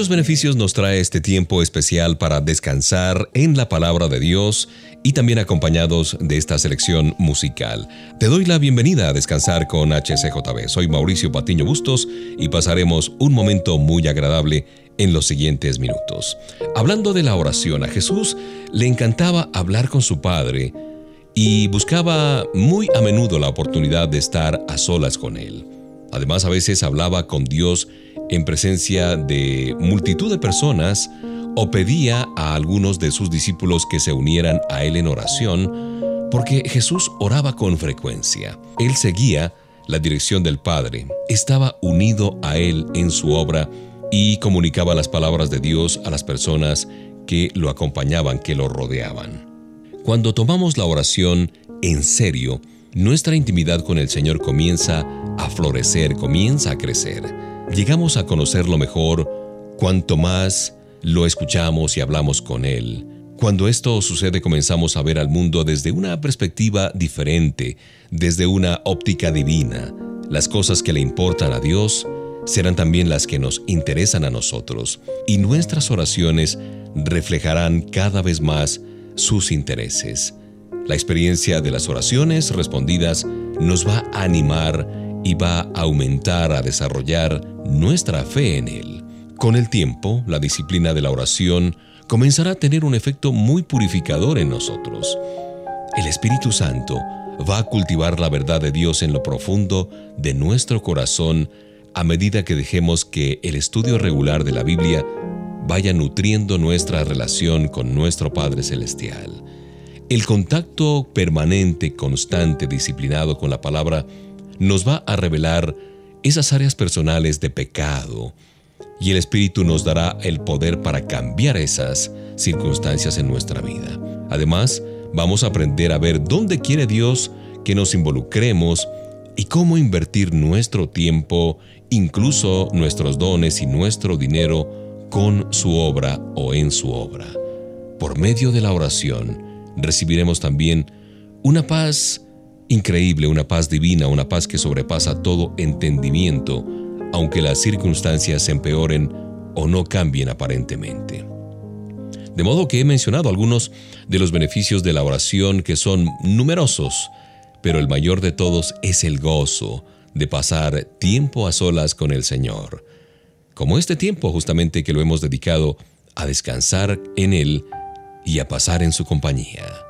Muchos beneficios nos trae este tiempo especial para descansar en la palabra de Dios y también acompañados de esta selección musical. Te doy la bienvenida a Descansar con HCJB. Soy Mauricio Patiño Bustos y pasaremos un momento muy agradable en los siguientes minutos. Hablando de la oración, a Jesús le encantaba hablar con su Padre y buscaba muy a menudo la oportunidad de estar a solas con Él. Además, a veces hablaba con Dios en presencia de multitud de personas o pedía a algunos de sus discípulos que se unieran a él en oración, porque Jesús oraba con frecuencia. Él seguía la dirección del Padre, estaba unido a él en su obra y comunicaba las palabras de Dios a las personas que lo acompañaban, que lo rodeaban. Cuando tomamos la oración en serio, nuestra intimidad con el Señor comienza a florecer, comienza a crecer llegamos a conocerlo mejor cuanto más lo escuchamos y hablamos con Él. Cuando esto sucede comenzamos a ver al mundo desde una perspectiva diferente, desde una óptica divina. Las cosas que le importan a Dios serán también las que nos interesan a nosotros y nuestras oraciones reflejarán cada vez más sus intereses. La experiencia de las oraciones respondidas nos va a animar y va a aumentar, a desarrollar nuestra fe en Él. Con el tiempo, la disciplina de la oración comenzará a tener un efecto muy purificador en nosotros. El Espíritu Santo va a cultivar la verdad de Dios en lo profundo de nuestro corazón a medida que dejemos que el estudio regular de la Biblia vaya nutriendo nuestra relación con nuestro Padre Celestial. El contacto permanente, constante, disciplinado con la palabra nos va a revelar esas áreas personales de pecado y el Espíritu nos dará el poder para cambiar esas circunstancias en nuestra vida. Además, vamos a aprender a ver dónde quiere Dios que nos involucremos y cómo invertir nuestro tiempo, incluso nuestros dones y nuestro dinero con su obra o en su obra. Por medio de la oración, recibiremos también una paz increíble, una paz divina, una paz que sobrepasa todo entendimiento, aunque las circunstancias se empeoren o no cambien aparentemente. De modo que he mencionado algunos de los beneficios de la oración que son numerosos, pero el mayor de todos es el gozo de pasar tiempo a solas con el Señor, como este tiempo justamente que lo hemos dedicado a descansar en Él y a pasar en su compañía.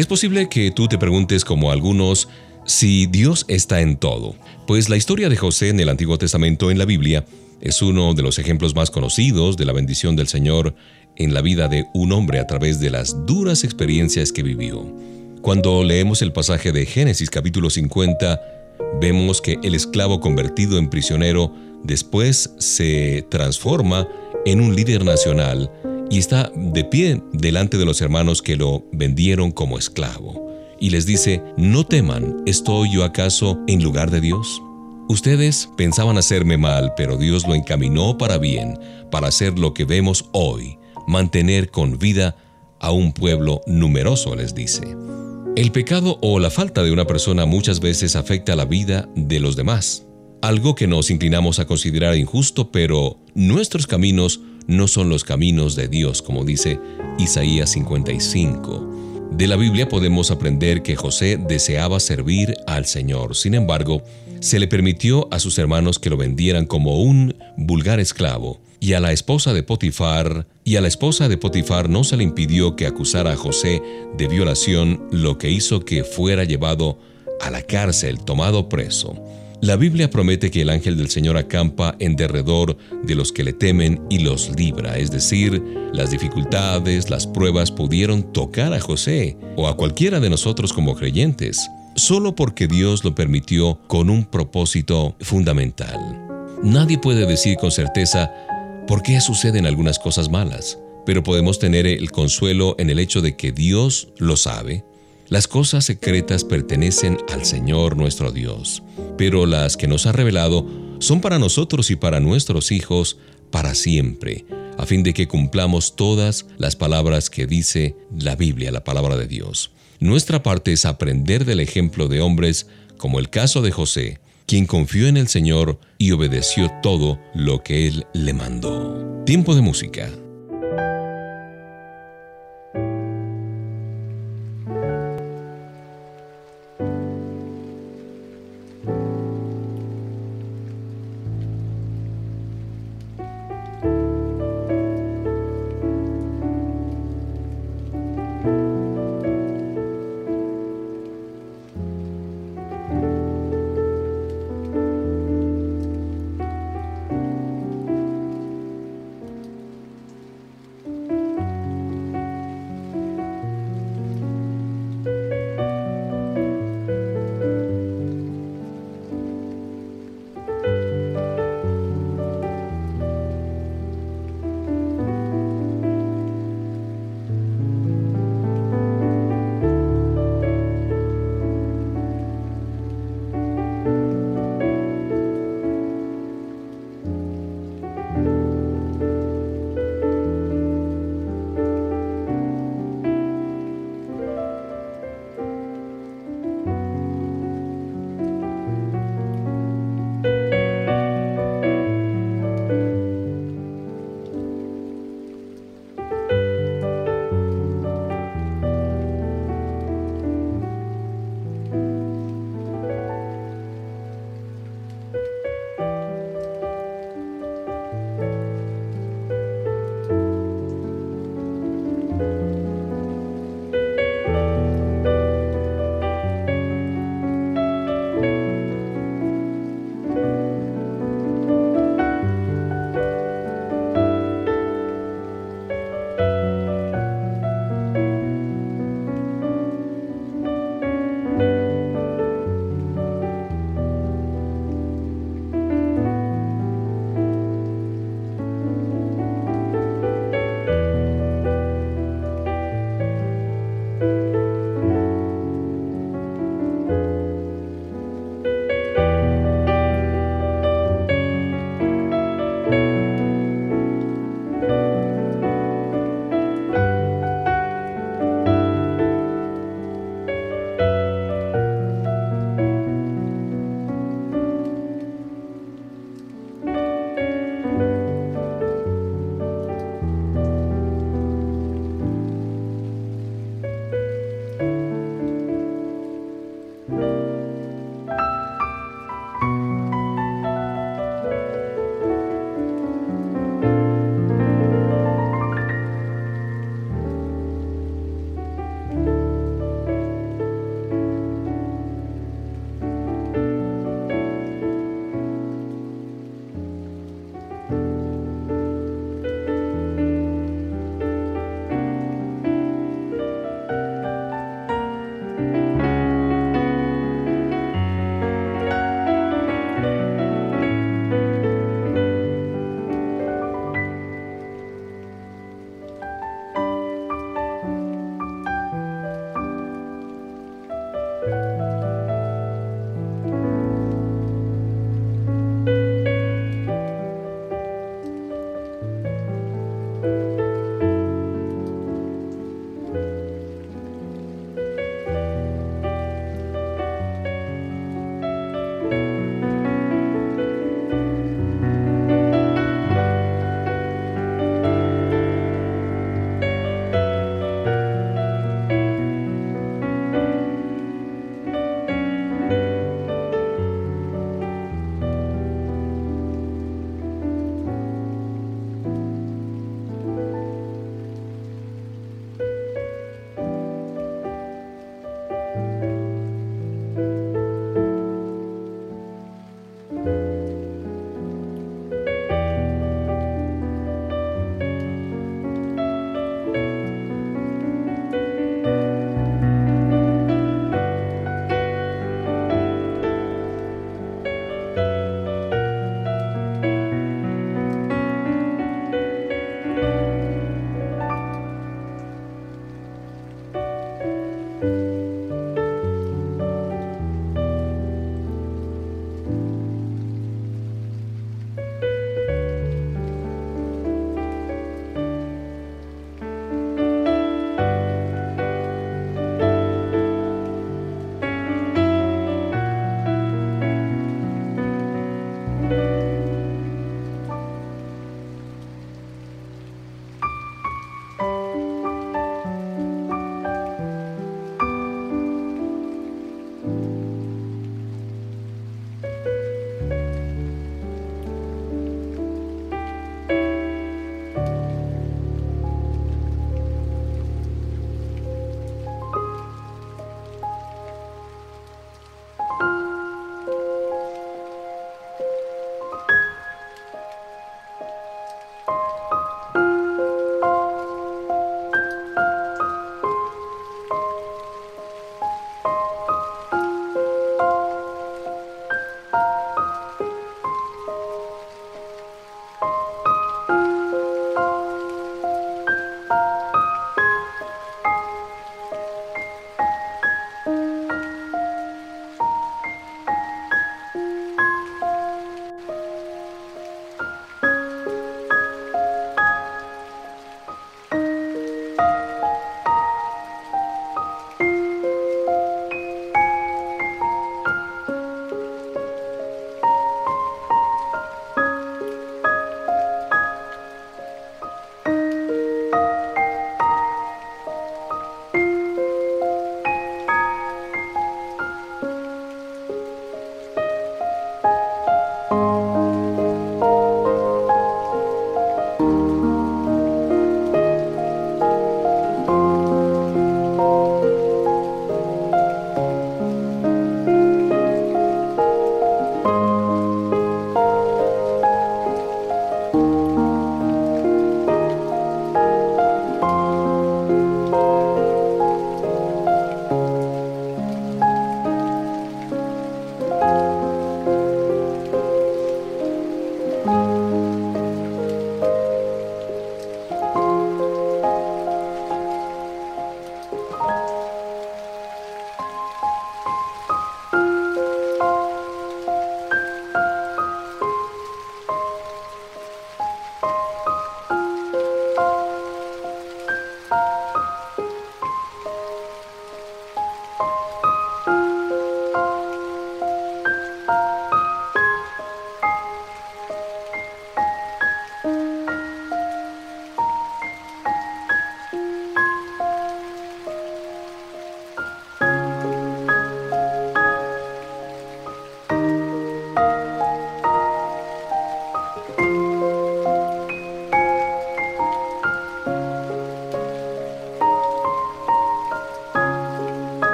Es posible que tú te preguntes como algunos si Dios está en todo, pues la historia de José en el Antiguo Testamento en la Biblia es uno de los ejemplos más conocidos de la bendición del Señor en la vida de un hombre a través de las duras experiencias que vivió. Cuando leemos el pasaje de Génesis capítulo 50, vemos que el esclavo convertido en prisionero después se transforma en un líder nacional y está de pie delante de los hermanos que lo vendieron como esclavo. Y les dice, no teman, ¿estoy yo acaso en lugar de Dios? Ustedes pensaban hacerme mal, pero Dios lo encaminó para bien, para hacer lo que vemos hoy, mantener con vida a un pueblo numeroso, les dice. El pecado o la falta de una persona muchas veces afecta la vida de los demás, algo que nos inclinamos a considerar injusto, pero nuestros caminos no son los caminos de Dios, como dice Isaías 55. De la Biblia podemos aprender que José deseaba servir al Señor. Sin embargo, se le permitió a sus hermanos que lo vendieran como un vulgar esclavo, y a la esposa de Potifar, y a la esposa de Potifar no se le impidió que acusara a José de violación, lo que hizo que fuera llevado a la cárcel, tomado preso. La Biblia promete que el ángel del Señor acampa en derredor de los que le temen y los libra, es decir, las dificultades, las pruebas pudieron tocar a José o a cualquiera de nosotros como creyentes, solo porque Dios lo permitió con un propósito fundamental. Nadie puede decir con certeza por qué suceden algunas cosas malas, pero podemos tener el consuelo en el hecho de que Dios lo sabe las cosas secretas pertenecen al Señor nuestro Dios, pero las que nos ha revelado son para nosotros y para nuestros hijos para siempre, a fin de que cumplamos todas las palabras que dice la Biblia, la palabra de Dios. Nuestra parte es aprender del ejemplo de hombres como el caso de José, quien confió en el Señor y obedeció todo lo que Él le mandó. Tiempo de música.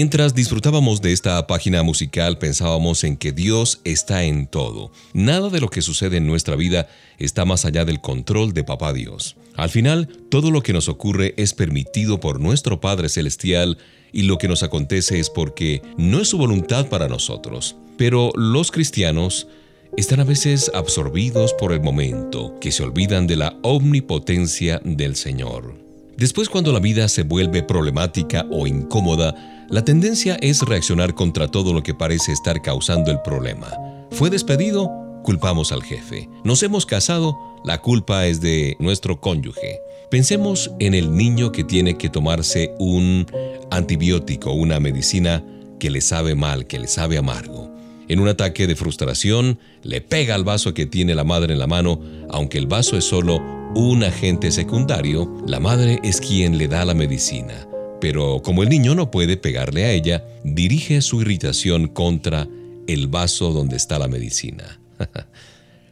Mientras disfrutábamos de esta página musical pensábamos en que Dios está en todo. Nada de lo que sucede en nuestra vida está más allá del control de Papá Dios. Al final, todo lo que nos ocurre es permitido por nuestro Padre Celestial y lo que nos acontece es porque no es su voluntad para nosotros. Pero los cristianos están a veces absorbidos por el momento, que se olvidan de la omnipotencia del Señor. Después cuando la vida se vuelve problemática o incómoda, la tendencia es reaccionar contra todo lo que parece estar causando el problema. ¿Fue despedido? Culpamos al jefe. ¿Nos hemos casado? La culpa es de nuestro cónyuge. Pensemos en el niño que tiene que tomarse un antibiótico, una medicina que le sabe mal, que le sabe amargo. En un ataque de frustración, le pega al vaso que tiene la madre en la mano, aunque el vaso es solo un agente secundario, la madre es quien le da la medicina, pero como el niño no puede pegarle a ella, dirige su irritación contra el vaso donde está la medicina.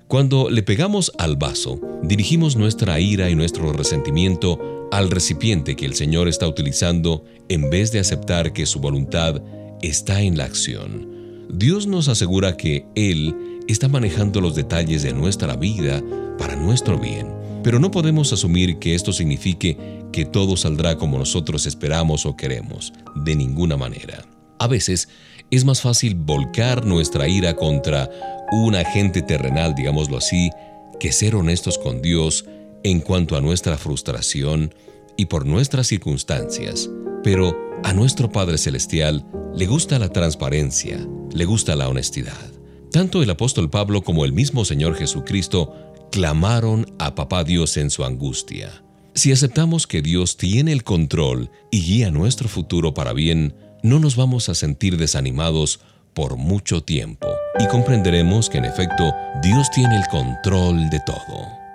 Cuando le pegamos al vaso, dirigimos nuestra ira y nuestro resentimiento al recipiente que el Señor está utilizando en vez de aceptar que su voluntad está en la acción. Dios nos asegura que Él está manejando los detalles de nuestra vida para nuestro bien pero no podemos asumir que esto signifique que todo saldrá como nosotros esperamos o queremos, de ninguna manera. A veces es más fácil volcar nuestra ira contra un agente terrenal, digámoslo así, que ser honestos con Dios en cuanto a nuestra frustración y por nuestras circunstancias. Pero a nuestro Padre Celestial le gusta la transparencia, le gusta la honestidad. Tanto el apóstol Pablo como el mismo Señor Jesucristo clamaron a Papá Dios en su angustia. Si aceptamos que Dios tiene el control y guía nuestro futuro para bien, no nos vamos a sentir desanimados por mucho tiempo y comprenderemos que en efecto Dios tiene el control de todo.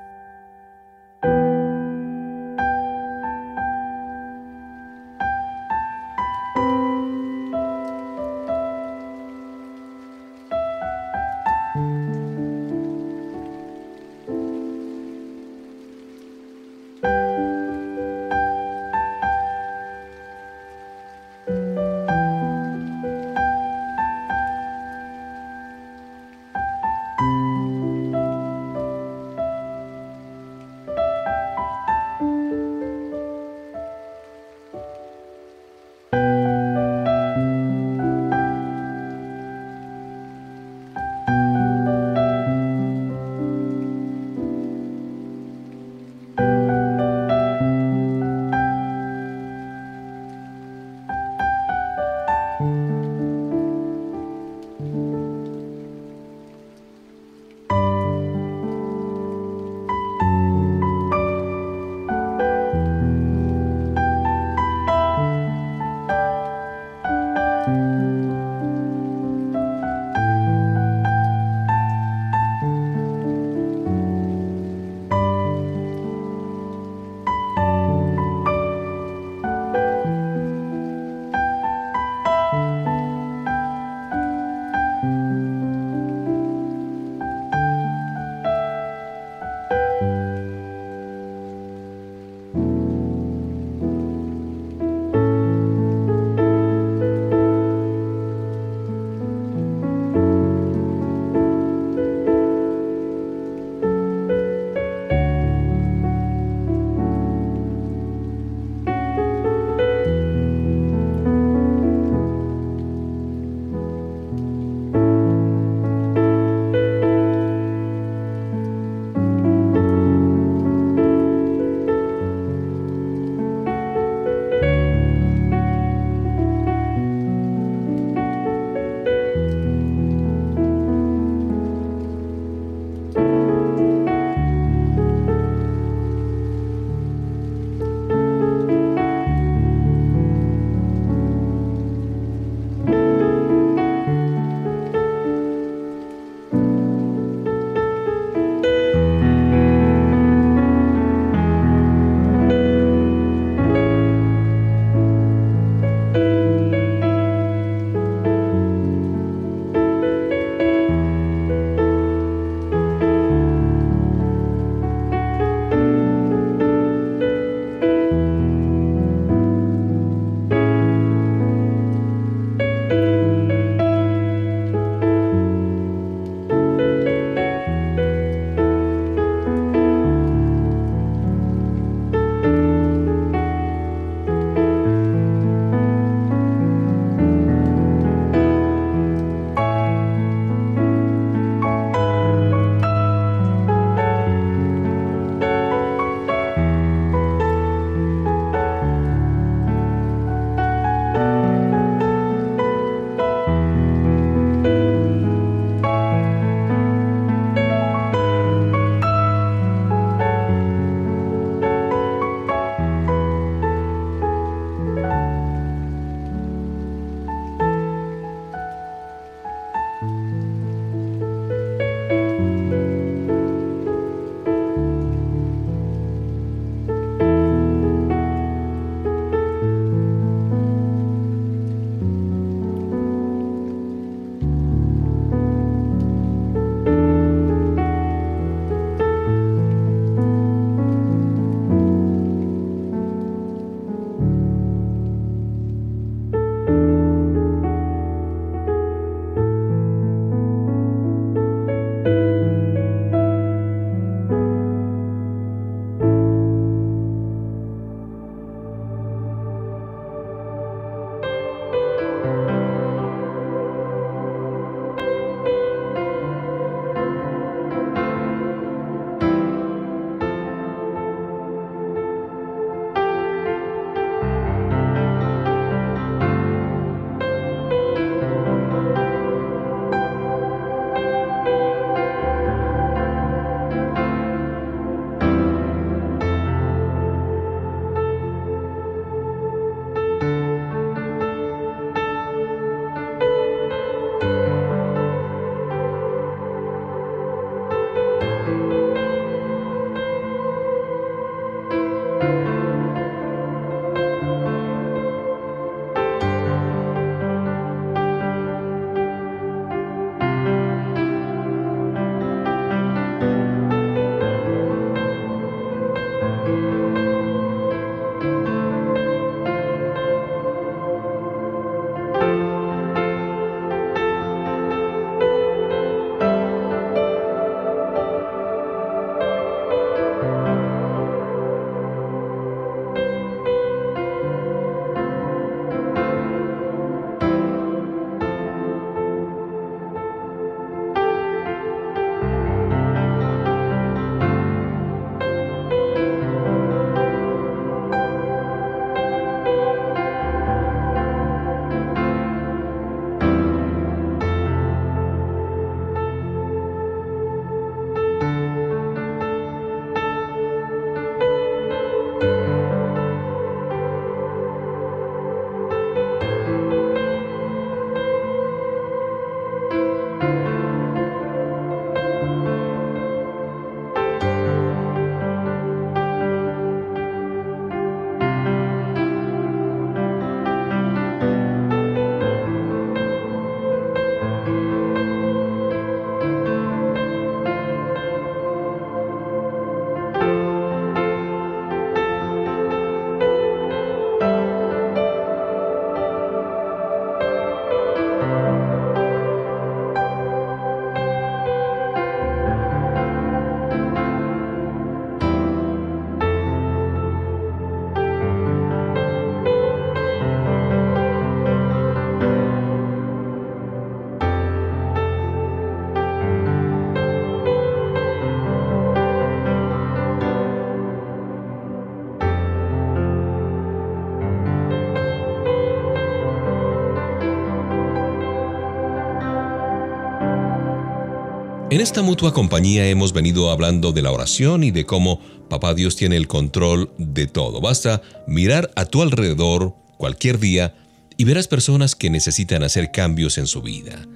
En esta mutua compañía hemos venido hablando de la oración y de cómo Papá Dios tiene el control de todo. Basta mirar a tu alrededor cualquier día y verás personas que necesitan hacer cambios en su vida.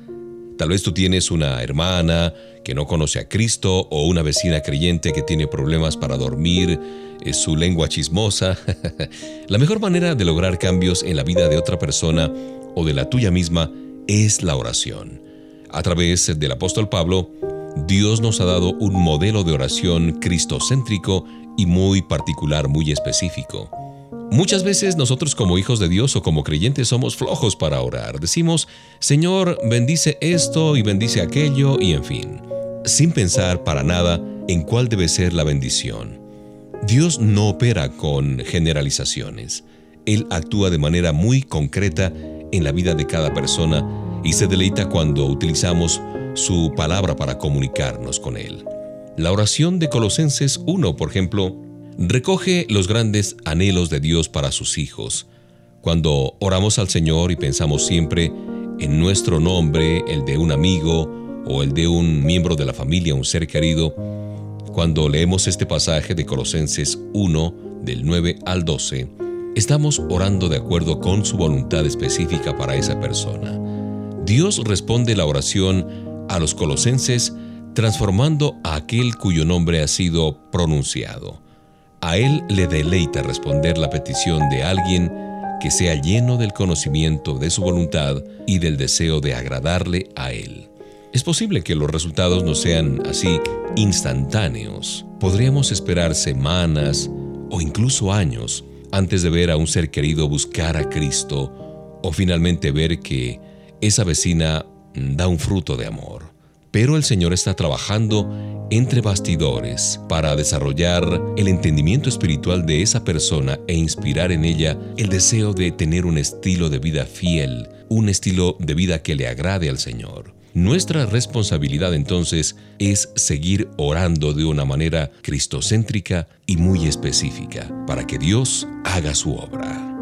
Tal vez tú tienes una hermana que no conoce a Cristo o una vecina creyente que tiene problemas para dormir, es su lengua chismosa. la mejor manera de lograr cambios en la vida de otra persona o de la tuya misma es la oración. A través del apóstol Pablo, Dios nos ha dado un modelo de oración cristocéntrico y muy particular, muy específico. Muchas veces nosotros como hijos de Dios o como creyentes somos flojos para orar. Decimos, Señor, bendice esto y bendice aquello y en fin, sin pensar para nada en cuál debe ser la bendición. Dios no opera con generalizaciones. Él actúa de manera muy concreta en la vida de cada persona y se deleita cuando utilizamos su palabra para comunicarnos con Él. La oración de Colosenses 1, por ejemplo, recoge los grandes anhelos de Dios para sus hijos. Cuando oramos al Señor y pensamos siempre en nuestro nombre, el de un amigo o el de un miembro de la familia, un ser querido, cuando leemos este pasaje de Colosenses 1, del 9 al 12, estamos orando de acuerdo con su voluntad específica para esa persona. Dios responde la oración a los colosenses transformando a aquel cuyo nombre ha sido pronunciado. A él le deleita responder la petición de alguien que sea lleno del conocimiento de su voluntad y del deseo de agradarle a él. Es posible que los resultados no sean así instantáneos. Podríamos esperar semanas o incluso años antes de ver a un ser querido buscar a Cristo o finalmente ver que esa vecina da un fruto de amor. Pero el Señor está trabajando entre bastidores para desarrollar el entendimiento espiritual de esa persona e inspirar en ella el deseo de tener un estilo de vida fiel, un estilo de vida que le agrade al Señor. Nuestra responsabilidad entonces es seguir orando de una manera cristocéntrica y muy específica para que Dios haga su obra.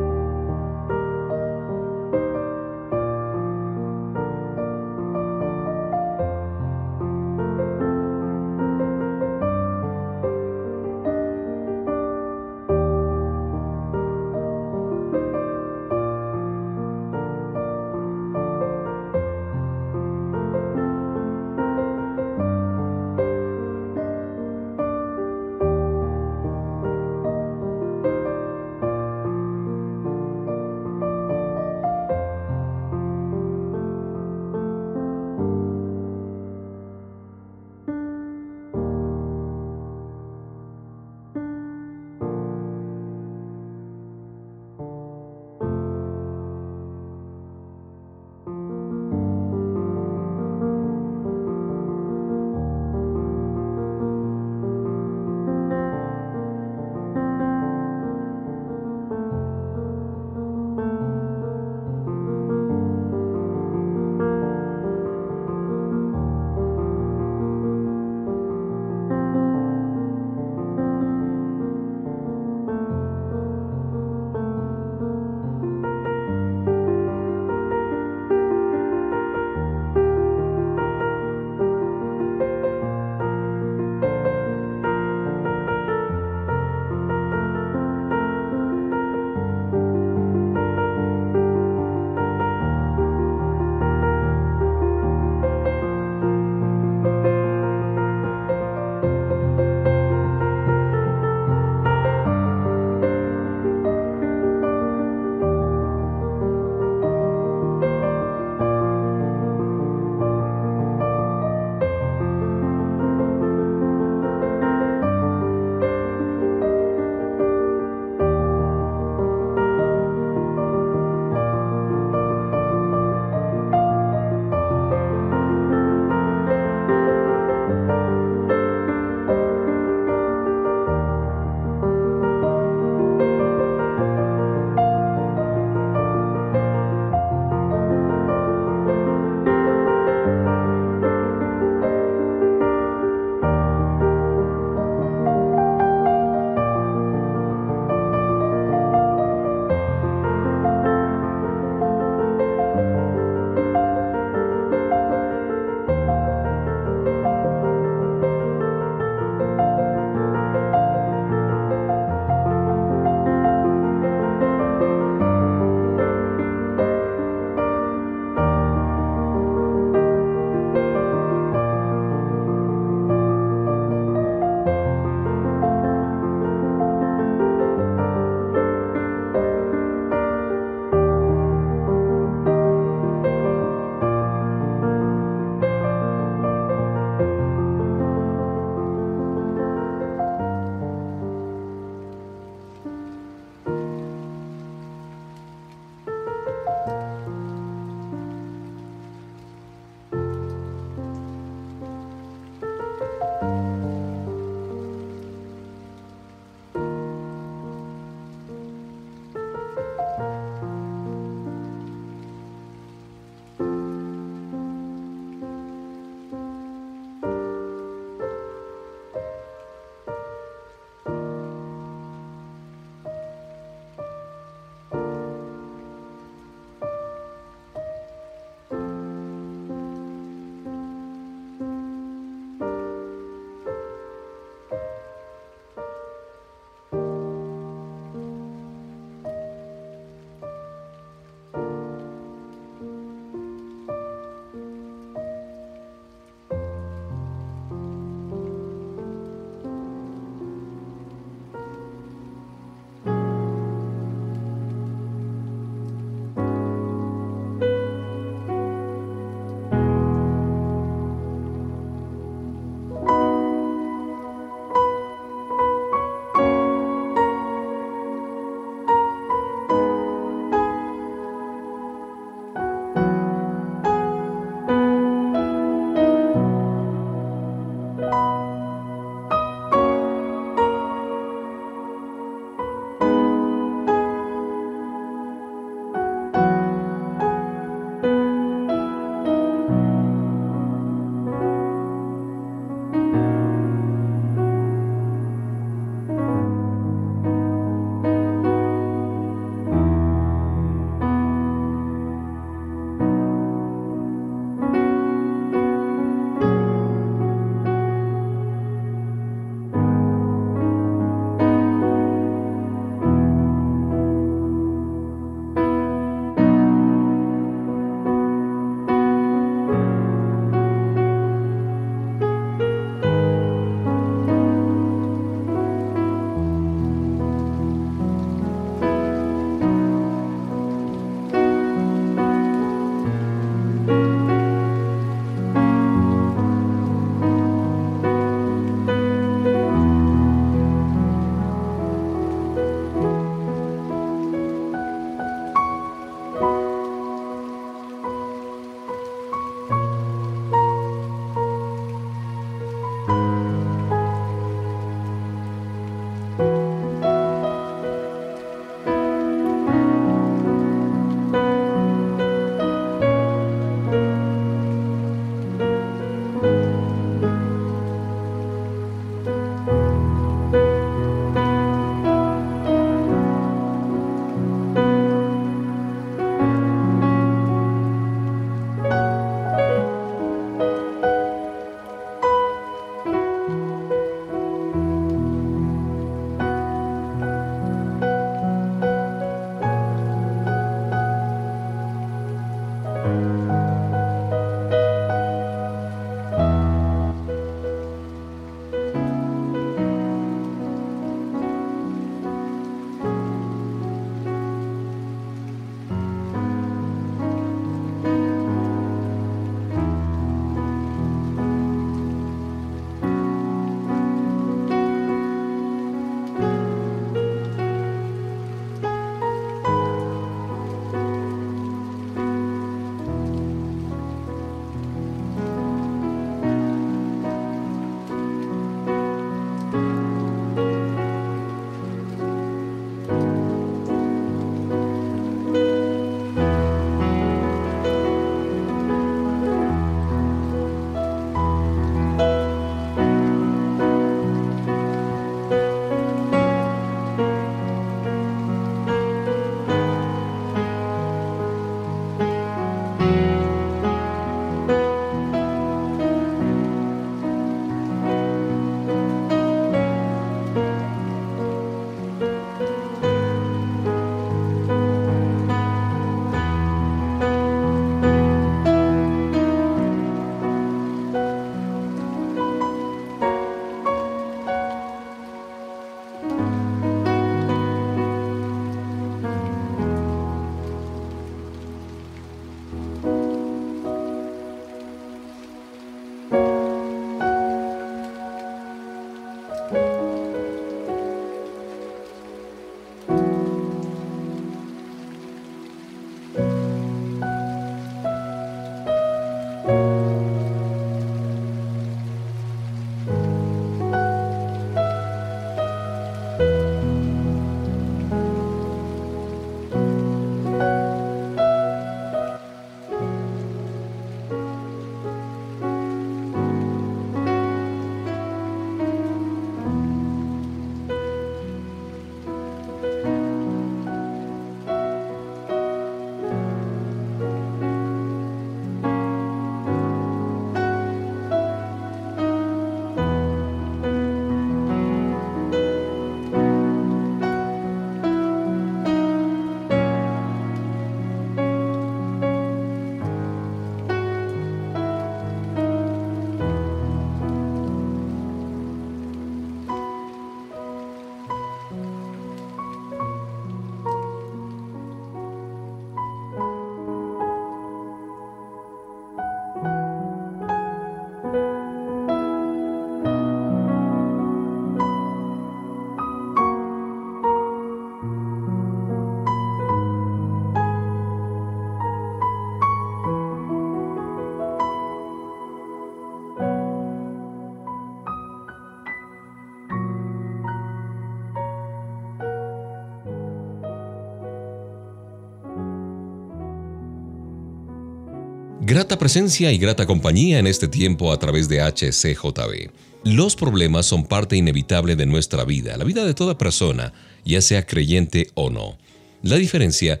Grata presencia y grata compañía en este tiempo a través de HCJB. Los problemas son parte inevitable de nuestra vida, la vida de toda persona, ya sea creyente o no. La diferencia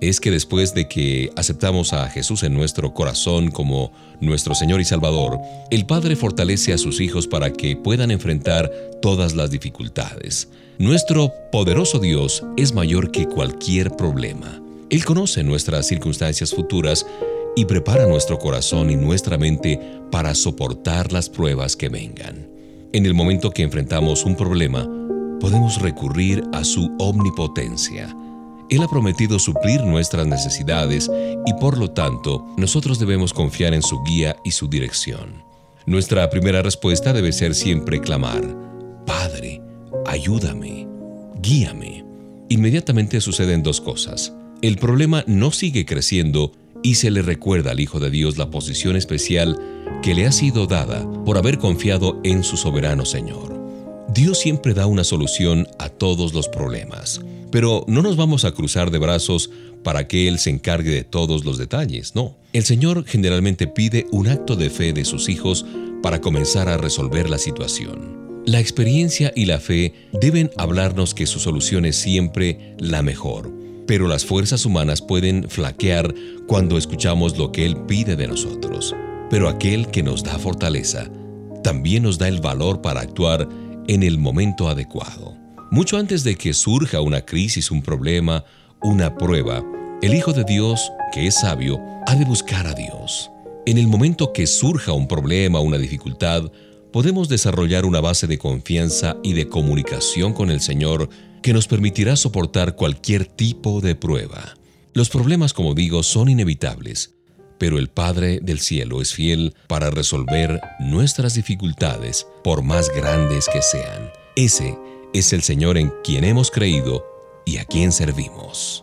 es que después de que aceptamos a Jesús en nuestro corazón como nuestro Señor y Salvador, el Padre fortalece a sus hijos para que puedan enfrentar todas las dificultades. Nuestro poderoso Dios es mayor que cualquier problema. Él conoce nuestras circunstancias futuras y prepara nuestro corazón y nuestra mente para soportar las pruebas que vengan. En el momento que enfrentamos un problema, podemos recurrir a su omnipotencia. Él ha prometido suplir nuestras necesidades y por lo tanto nosotros debemos confiar en su guía y su dirección. Nuestra primera respuesta debe ser siempre clamar, Padre, ayúdame, guíame. Inmediatamente suceden dos cosas. El problema no sigue creciendo y se le recuerda al Hijo de Dios la posición especial que le ha sido dada por haber confiado en su soberano Señor. Dios siempre da una solución a todos los problemas, pero no nos vamos a cruzar de brazos para que Él se encargue de todos los detalles, no. El Señor generalmente pide un acto de fe de sus hijos para comenzar a resolver la situación. La experiencia y la fe deben hablarnos que su solución es siempre la mejor, pero las fuerzas humanas pueden flaquear cuando escuchamos lo que Él pide de nosotros. Pero aquel que nos da fortaleza, también nos da el valor para actuar en el momento adecuado. Mucho antes de que surja una crisis, un problema, una prueba, el Hijo de Dios, que es sabio, ha de buscar a Dios. En el momento que surja un problema, una dificultad, podemos desarrollar una base de confianza y de comunicación con el Señor que nos permitirá soportar cualquier tipo de prueba. Los problemas, como digo, son inevitables, pero el Padre del Cielo es fiel para resolver nuestras dificultades, por más grandes que sean. Ese es el Señor en quien hemos creído y a quien servimos.